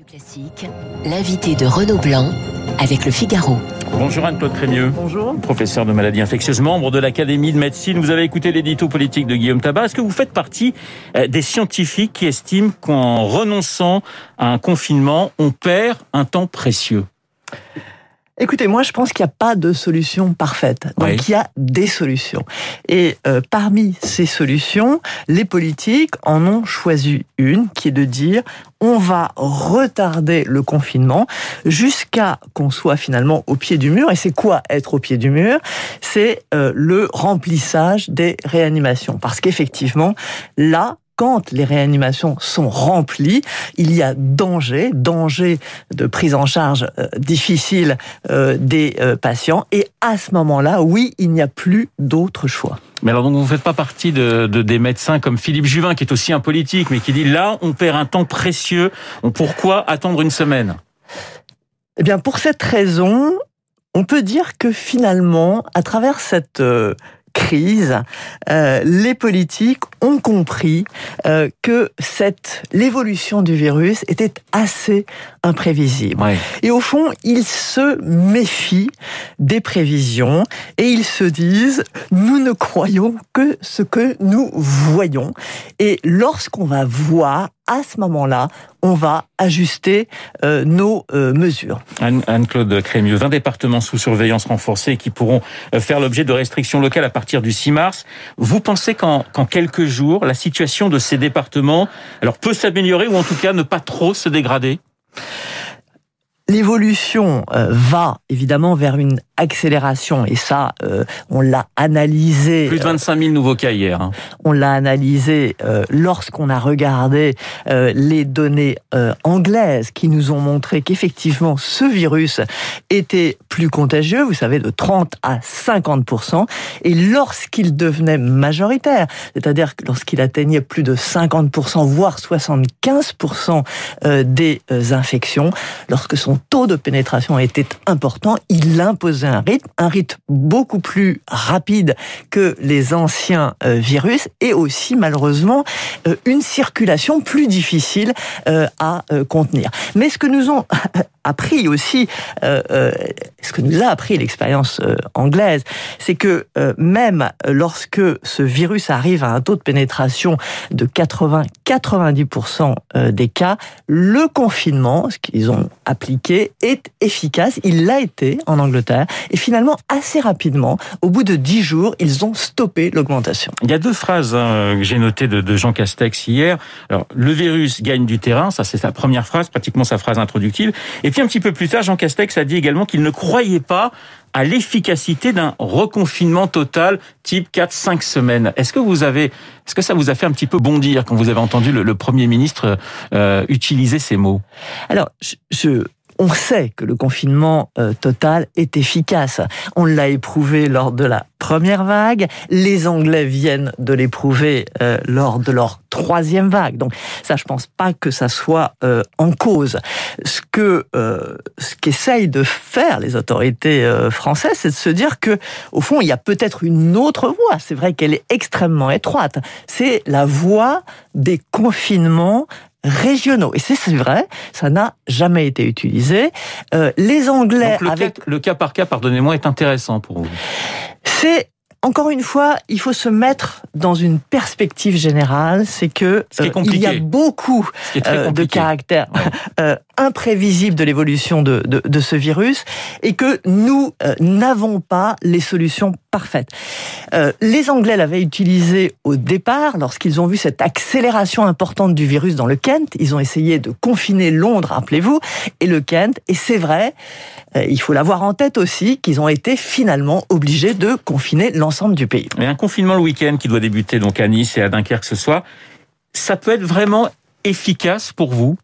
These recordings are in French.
Radio Classique, l'invité de Renaud Blanc avec le Figaro. Bonjour Anne-Claude Crémieux. Bonjour. Professeur de maladies infectieuses, membre de l'Académie de médecine. Vous avez écouté l'édito politique de Guillaume Tabar. Est-ce que vous faites partie euh, des scientifiques qui estiment qu'en renonçant à un confinement, on perd un temps précieux? Écoutez, moi je pense qu'il n'y a pas de solution parfaite. Donc Oui. il y a des solutions. Et euh, parmi ces solutions, les politiques en ont choisi une qui est de dire on va retarder le confinement jusqu'à qu'on soit finalement au pied du mur. Et c'est quoi être au pied du mur? C'est euh, le remplissage des réanimations. Parce qu'effectivement, là, quand les réanimations sont remplies, il y a danger, danger de prise en charge euh, difficile euh, des euh, patients. Et à ce moment-là, oui, il n'y a plus d'autre choix. Mais alors donc vous ne faites pas partie de, de- des médecins comme Philippe Juvin, qui est aussi un politique, mais qui dit là, on perd un temps précieux. Pourquoi attendre une semaine? Eh bien, pour cette raison, on peut dire que finalement, à travers cette crise, euh, les politiques ont compris euh, que cette l'évolution du virus était assez imprévisible. Ouais. Et au fond, ils se méfient des prévisions et ils se disent, nous ne croyons que ce que nous voyons. Et lorsqu'on va voir, à ce moment-là, on va ajuster euh, nos euh, mesures. Anne- Anne-Claude Crémieux, 20 départements sous surveillance renforcée qui pourront euh, faire l'objet de restrictions locales à partir du 6 mars. Vous pensez qu'en quelques jours, la situation de ces départements alors peut s'améliorer ou en tout cas ne pas trop se dégrader? L'évolution va évidemment vers une accélération et ça, euh, on l'a analysé. Plus de 25 000 nouveaux cas hier. hein. on l'a analysé euh, lorsqu'on a regardé euh, les données euh, anglaises qui nous ont montré qu'effectivement ce virus était plus contagieux, vous savez, de 30 à 50% et lorsqu'il devenait majoritaire, c'est-à-dire lorsqu'il atteignait plus de 50% voire 75% euh, des euh, infections, lorsque son taux de pénétration était important, il imposait un rythme, un rythme beaucoup plus rapide que les anciens euh, virus et aussi malheureusement euh, une circulation plus difficile euh, à contenir. Mais ce que nous ont appris aussi, ce que nous a appris l'expérience anglaise, c'est que même lorsque ce virus arrive à un taux de pénétration de 80-90% euh, des cas, le confinement, ce qu'ils ont appliqué, est efficace. Il l'a été en Angleterre et finalement assez rapidement, au bout de 10 jours, ils ont stoppé l'augmentation. Il y a deux phrases hein, que j'ai notées de, de Jean Castex hier. Alors, le virus gagne du terrain, ça c'est sa première phrase, pratiquement sa phrase introductive. Et puis un petit peu plus tard, Jean Castex a dit également qu'il ne croyait pas à l'efficacité d'un reconfinement total type 4-5 semaines. Est-ce que vous avez, est-ce que ça vous a fait un petit peu bondir quand vous avez entendu le, le Premier ministre euh, utiliser ces mots? Alors, je, je- on sait que le confinement euh, total est efficace. On l'a éprouvé lors de la première vague. Les Anglais viennent de l'éprouver euh, lors de leur troisième vague. Donc ça, je pense pas que ça soit euh, en cause. Ce que euh, ce qu'essayent de faire les autorités euh, françaises, c'est de se dire que au fond, il y a peut-être une autre voie. C'est vrai qu'elle est extrêmement étroite. C'est la voie des confinements régionaux. Et c'est vrai, ça n'a jamais été utilisé. Euh, les Anglais, Donc, le, avec cas, le cas par cas, pardonnez-moi, est intéressant pour vous. c'est encore une fois, il faut se mettre dans une perspective générale, c'est que Ce qui est euh, il y a beaucoup euh, de caractères Ouais. euh, imprévisibles de l'évolution de ce virus et que nous euh, n'avons pas les solutions parfaites. Euh, les Anglais l'avaient utilisé au départ lorsqu'ils ont vu cette accélération importante du virus dans le Kent. Ils ont essayé de confiner Londres, rappelez-vous, et le Kent. Et c'est vrai, euh, il faut l'avoir en tête aussi, qu'ils ont été finalement obligés de confiner l'ensemble du pays. Mais un confinement le week-end qui doit débuter donc à Nice et à Dunkerque ce soir, ça peut être vraiment efficace pour vous?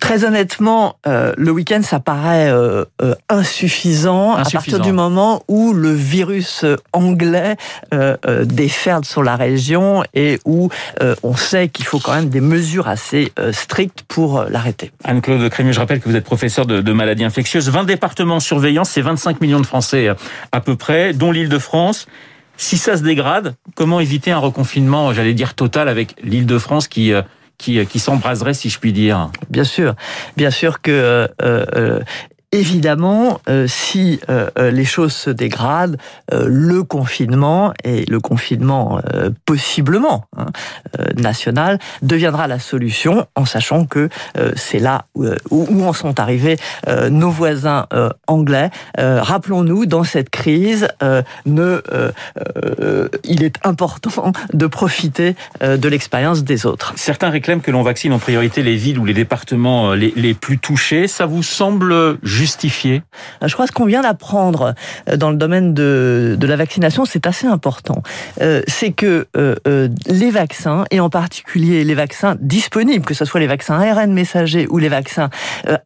Très honnêtement, euh, le week-end, ça paraît euh, euh, insuffisant, à partir du moment où le virus euh, anglais euh, euh, déferle sur la région et où euh, on sait qu'il faut quand même des mesures assez euh, strictes pour l'arrêter. Anne-Claude Crémieux, je rappelle que vous êtes professeur de, de maladies infectieuses. 20 départements en surveillance, c'est 25 millions de Français à peu près, dont l'Île-de-France. Si ça se dégrade, comment éviter un reconfinement, j'allais dire total, avec l'Île-de-France qui, euh, qui, qui s'embraserait, si je puis dire. Bien sûr, bien sûr que euh, Évidemment, euh, si euh, euh, les choses se dégradent, le confinement et le confinement possiblement hein, national deviendra la solution, en sachant que c'est là où, en sont arrivés nos voisins anglais. Rappelons-nous, dans cette crise, ne, il est important de profiter de l'expérience des autres. Certains réclament que l'on vaccine en priorité les villes ou les départements les, les plus touchés. Ça vous semble Je crois que ce qu'on vient d'apprendre euh, dans le domaine de, de la vaccination, c'est assez important. Euh, c'est que euh, les vaccins, et en particulier les vaccins disponibles, que ce soit les vaccins ARN messagers ou les vaccins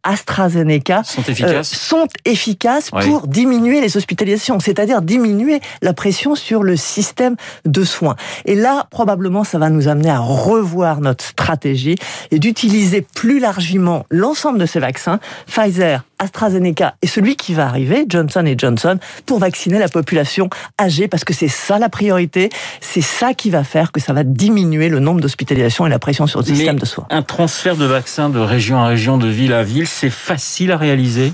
AstraZeneca, sont efficaces, sont efficaces pour diminuer les hospitalisations, c'est-à-dire diminuer la pression sur le système de soins. Et là, probablement, ça va nous amener à revoir notre stratégie et d'utiliser plus largement l'ensemble de ces vaccins, Pfizer, AstraZeneca et celui qui va arriver, Johnson et Johnson, pour vacciner la population âgée, parce que c'est ça la priorité, c'est ça qui va faire que ça va diminuer le nombre d'hospitalisations et la pression sur le système de soins. Un transfert de vaccins de région à région, de ville à ville, c'est facile à réaliser?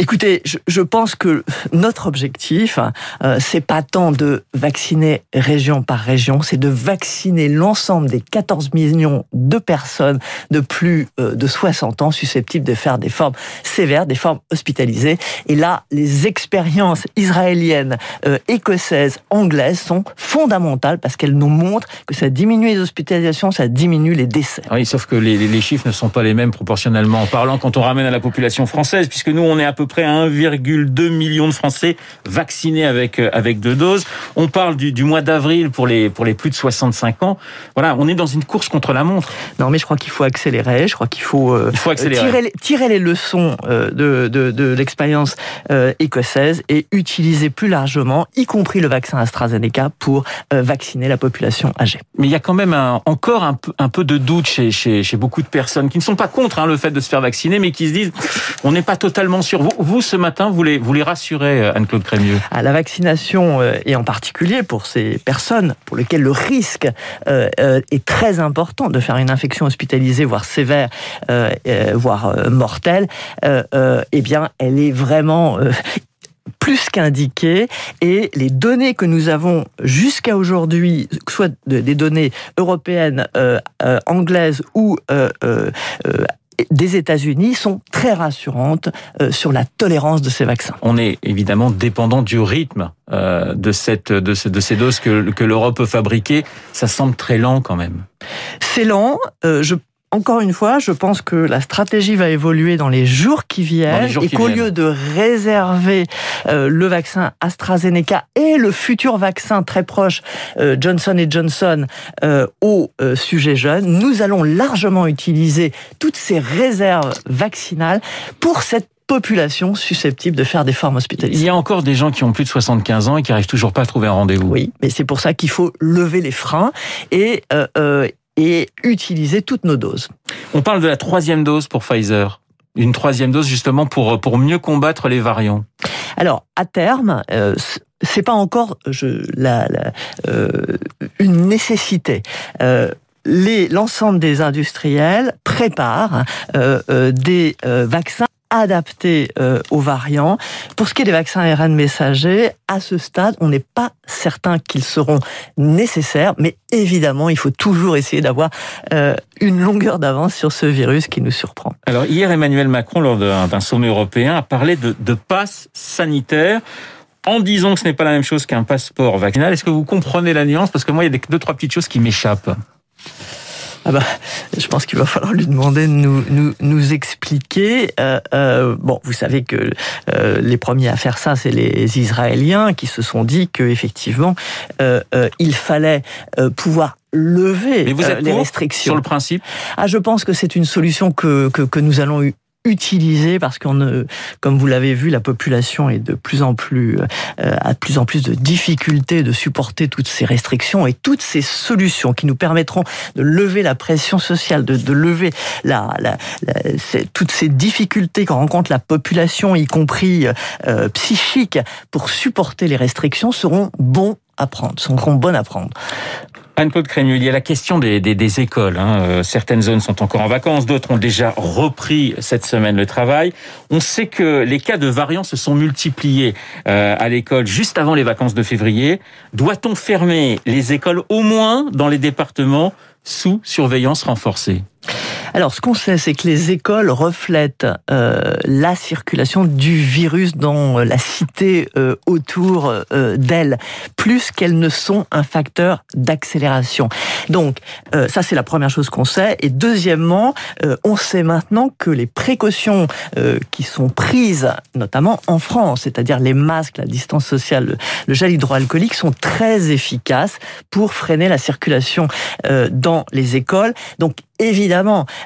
Écoutez, je, pense que notre objectif, euh, c'est pas tant de vacciner région par région, c'est de vacciner l'ensemble des 14 millions de personnes de plus euh, de 60 ans susceptibles de faire des formes sévères, des formes hospitalisées. Et là, les expériences israéliennes, euh, écossaises, anglaises sont fondamentales parce qu'elles nous montrent que ça diminue les hospitalisations, ça diminue les décès. Oui, sauf que les, les chiffres ne sont pas les mêmes proportionnellement en parlant quand on ramène à la population française, puisque nous, on est à peu près à 1,2 million de Français vaccinés avec euh, avec deux doses. On parle du, du mois d'avril pour les pour les plus de 65 ans. Voilà, on est dans une course contre la montre. Non, mais je crois qu'il faut accélérer. Je crois qu'il faut, euh, Il faut accélérer. Tirer, tirer, les leçons euh, de, de, de l'expérience écossaise et utiliser plus largement, y compris le vaccin AstraZeneca, pour vacciner la population âgée. Mais il y a quand même un, encore un peu, un peu de doute chez, chez, chez beaucoup de personnes qui ne sont pas contre hein, le fait de se faire vacciner, mais qui se disent on n'est pas totalement sûr. Vous, vous ce matin, vous les, vous les rassurez, euh, Anne-Claude Crémieux? À ah, La vaccination, euh, et en particulier pour ces personnes pour lesquelles le risque euh, est très important de faire une infection hospitalisée, voire sévère, voire mortelle, eh bien, elle est vraiment plus qu'indiquée. Et les données que nous avons jusqu'à aujourd'hui, soit des données européennes, anglaises ou des États-Unis sont très rassurantes euh, sur la tolérance de ces vaccins. On est évidemment dépendant du rythme euh, de, cette, de, ces doses que, que l'Europe peut fabriquer. Ça semble très lent quand même. C'est lent. Euh, je encore une fois, je pense que la stratégie va évoluer dans les jours qui viennent et qu'au lieu de réserver euh, le vaccin AstraZeneca et le futur vaccin très proche euh, Johnson Johnson euh, aux sujets jeunes, nous allons largement utiliser toutes ces réserves vaccinales pour cette population susceptible de faire des formes hospitalisées. Il y a encore des gens qui ont plus de 75 ans et qui n'arrivent toujours pas à trouver un rendez-vous. Oui, mais c'est pour ça qu'il faut lever les freins et, euh, et utiliser toutes nos doses. On parle de la troisième dose pour Pfizer. Une troisième dose justement pour, pour mieux combattre les variants. Alors, à terme, euh, c'est pas encore je, la, euh, une nécessité. Euh, l'ensemble des industriels préparent euh, euh, des vaccins adaptés euh, aux variants. Pour ce qui est des vaccins ARN messagers, à ce stade, on n'est pas certain qu'ils seront nécessaires, mais évidemment, il faut toujours essayer d'avoir euh, une longueur d'avance sur ce virus qui nous surprend. Alors hier, Emmanuel Macron, lors d'un sommet européen, a parlé de, de passe sanitaire en disant que ce n'est pas la même chose qu'un passeport vaccinal. Est-ce que vous comprenez la nuance? Parce que moi, il y a deux, trois petites choses qui m'échappent. Ah bah, je pense qu'il va falloir lui demander de nous, nous, nous expliquer. Euh, euh, bon, vous savez que euh, les premiers à faire ça, c'est les Israéliens qui se sont dit que effectivement, euh, euh, il fallait euh, pouvoir lever Mais vous êtes les restrictions. Sur le principe? Ah, je pense que c'est une solution que, que, que nous allons utilisé parce qu'on, comme vous l'avez vu, la population est de plus en plus euh, a de plus en plus de difficultés de supporter toutes ces restrictions et toutes ces solutions qui nous permettront de lever la pression sociale, de, de lever la, la, toutes ces difficultés qu'on rencontre la population, y compris euh, psychique, pour supporter les restrictions seront bons à prendre, seront bonnes à prendre. Anne-Claude Crémieux, il y a la question des écoles. Hein. Euh, certaines zones sont encore en vacances, d'autres ont déjà repris cette semaine le travail. On sait que les cas de variants se sont multipliés euh, à l'école juste avant les vacances de février. Doit-on fermer les écoles au moins dans les départements sous surveillance renforcée? Alors, ce qu'on sait, c'est que les écoles reflètent euh, la circulation du virus dans la cité euh, autour euh, d'elles, plus qu'elles ne sont un facteur d'accélération. Donc, euh, ça, c'est la première chose qu'on sait. Et deuxièmement, euh, on sait maintenant que les précautions qui sont prises, notamment en France, c'est-à-dire les masques, la distance sociale, le, le gel hydroalcoolique, sont très efficaces pour freiner la circulation dans les écoles. Donc, évidemment,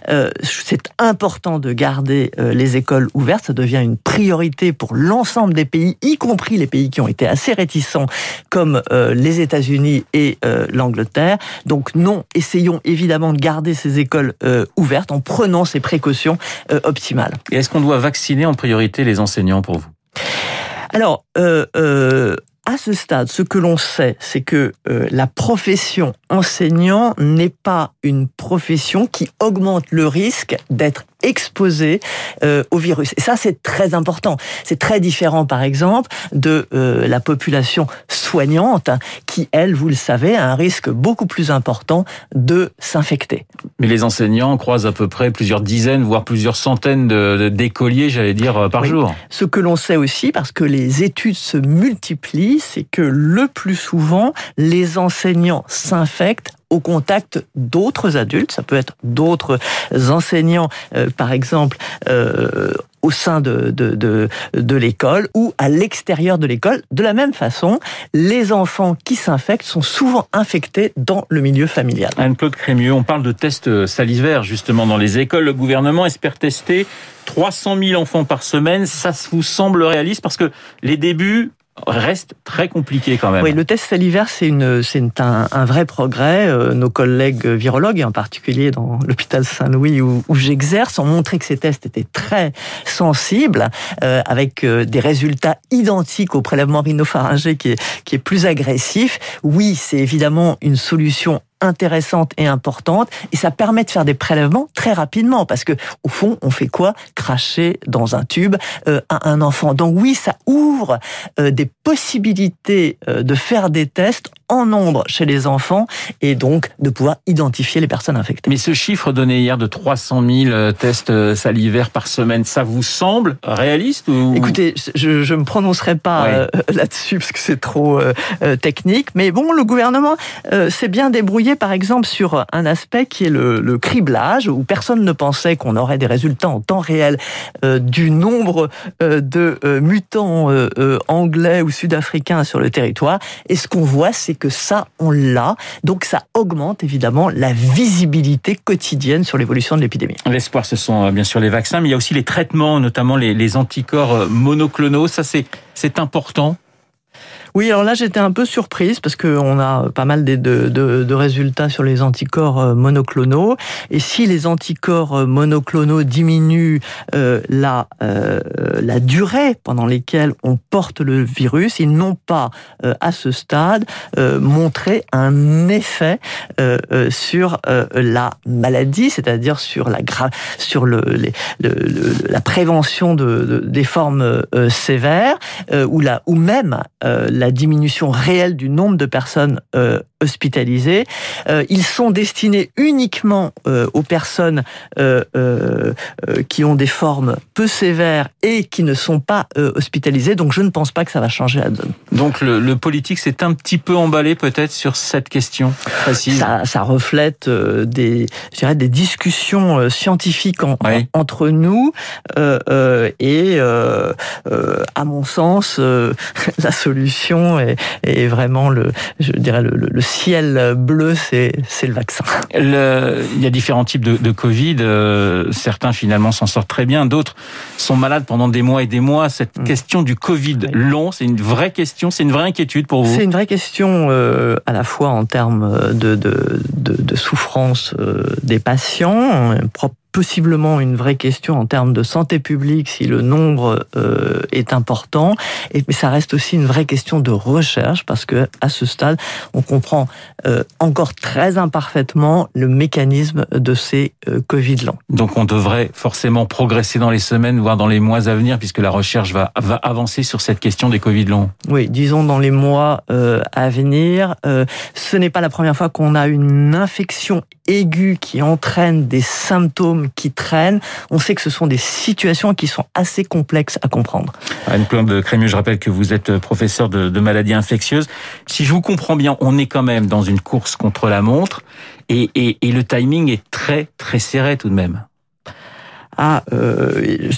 euh, c'est important de garder euh, les écoles ouvertes. Ça devient une priorité pour l'ensemble des pays, y compris les pays qui ont été assez réticents, comme euh, les États-Unis et l'Angleterre. Donc non, essayons évidemment de garder ces écoles ouvertes en prenant ces précautions optimales. Et est-ce qu'on doit vacciner en priorité les enseignants pour vous? Alors, à ce stade, ce que l'on sait, c'est que euh, la profession enseignant n'est pas une profession qui augmente le risque d'être exposé euh, au virus. Et ça, c'est très important. C'est très différent, par exemple, de euh, la population soignante, qui, elle, vous le savez, a un risque beaucoup plus important de s'infecter. Mais les enseignants croisent à peu près plusieurs dizaines, voire plusieurs centaines d'écoliers, j'allais dire, par jour. Ce que l'on sait aussi, parce que les études se multiplient, c'est que le plus souvent, les enseignants s'infectent au contact d'autres adultes, ça peut être d'autres enseignants, euh, par exemple, euh, au sein de, de, de, de l'école ou à l'extérieur de l'école. De la même façon, les enfants qui s'infectent sont souvent infectés dans le milieu familial. Anne-Claude Crémieux, on parle de tests salivaires justement dans les écoles. Le gouvernement espère tester 300 000 enfants par semaine. Ça vous semble réaliste? Parce que les débuts reste très compliqué quand même. Oui, le test salivaire, c'est une, c'est un, un, vrai progrès. Euh, nos collègues virologues, et en particulier dans l'hôpital Saint-Louis où, où j'exerce, ont montré que ces tests étaient très sensibles, euh, avec euh, des résultats identiques au prélèvement rhinopharyngé qui est, qui est plus agressif. Oui, c'est évidemment une solution intéressante et importante et ça permet de faire des prélèvements très rapidement parce que au fond on fait quoi? Cracher dans un tube euh, à un enfant donc oui ça ouvre euh, des possibilités euh, de faire des tests en nombre chez les enfants et donc de pouvoir identifier les personnes infectées. Mais ce chiffre donné hier de 300 000 tests salivaires par semaine, ça vous semble réaliste ou... Écoutez, je ne me prononcerai pas ouais. là-dessus parce que c'est trop technique, mais bon, le gouvernement s'est bien débrouillé par exemple sur un aspect qui est le, criblage, où personne ne pensait qu'on aurait des résultats en temps réel euh, du nombre euh, de euh, mutants anglais ou sud-africains sur le territoire. Et ce qu'on voit, c'est que ça, on l'a. Donc ça augmente évidemment la visibilité quotidienne sur l'évolution de l'épidémie. L'espoir, ce sont bien sûr les vaccins, mais il y a aussi les traitements, notamment les anticorps monoclonaux. Ça, c'est important? Oui, alors là j'étais un peu surprise parce qu'on a pas mal de, résultats sur les anticorps euh, monoclonaux. Et si les anticorps euh, monoclonaux diminuent euh, la, la durée pendant lesquelles on porte le virus, ils n'ont pas à ce stade montré un effet sur la maladie, c'est-à-dire sur la sur le, la prévention de, des formes sévères ou ou même la la diminution réelle du nombre de personnes euh, hospitalisés. Euh, ils sont destinés uniquement euh, aux personnes euh, qui ont des formes peu sévères et qui ne sont pas hospitalisées. Donc je ne pense pas que ça va changer la donne. Donc le, le politique s'est un petit peu emballé peut-être sur cette question précise. Ça, ça reflète des, je dirais, des discussions scientifiques en, oui. en, entre nous et à mon sens la solution est, est, vraiment le, je dirais le, le ciel bleu, c'est le vaccin. Le, il y a différents types de, de Covid. Euh, certains finalement s'en sortent très bien, d'autres sont malades pendant des mois et des mois. Cette mmh. question du Covid oui. long, c'est une vraie question, c'est une vraie inquiétude pour vous. C'est une vraie question euh, à la fois en termes de, de, de, de souffrance euh, des patients, possiblement une vraie question en termes de santé publique si le nombre euh, est important. Et mais ça reste aussi une vraie question de recherche parce que à ce stade, on comprend euh, encore très imparfaitement le mécanisme de ces euh, Covid longs. Donc on devrait forcément progresser dans les semaines, voire dans les mois à venir, puisque la recherche va, va avancer sur cette question des Covid longs. Oui, disons dans les mois euh, à venir. Euh, ce n'est pas la première fois qu'on a une infection aiguë qui entraîne des symptômes qui traînent. On sait que ce sont des situations qui sont assez complexes à comprendre. Anne-Claude Crémieux, je rappelle que vous êtes professeur de, de maladies infectieuses. Si je vous comprends bien, on est quand même dans une course contre la montre et, et, et le timing est très très serré tout de même. Ah, euh,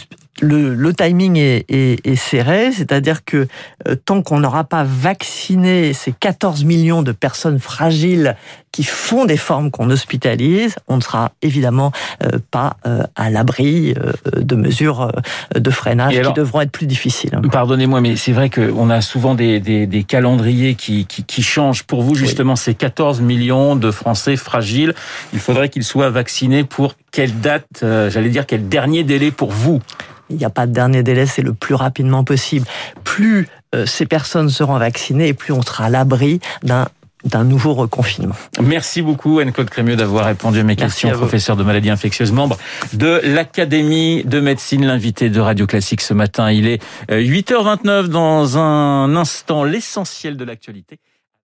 le, le, timing est, est, est serré, c'est-à-dire que euh, tant qu'on n'aura pas vacciné ces 14 millions de personnes fragiles qui font des formes qu'on hospitalise, on ne sera évidemment euh, pas euh, à l'abri euh, de mesures de freinage alors, qui devront être plus difficiles. Pardonnez-moi, mais c'est vrai qu'on a souvent des, des, des calendriers qui, qui, qui, changent. Pour vous, justement, oui. ces 14 millions de Français fragiles, il faudrait qu'ils soient vaccinés pour quelle date, j'allais dire, quel dernier délai pour vous? Il n'y a pas de dernier délai, c'est le plus rapidement possible. Plus euh, ces personnes seront vaccinées et plus on sera à l'abri d'un d'un nouveau reconfinement. Merci beaucoup Anne-Claude Crémieux d'avoir répondu à mes Merci questions, à professeur de maladies infectieuses, membre de l'Académie de médecine, l'invité de Radio Classique ce matin. Il est 8h29 dans un instant, l'essentiel de l'actualité.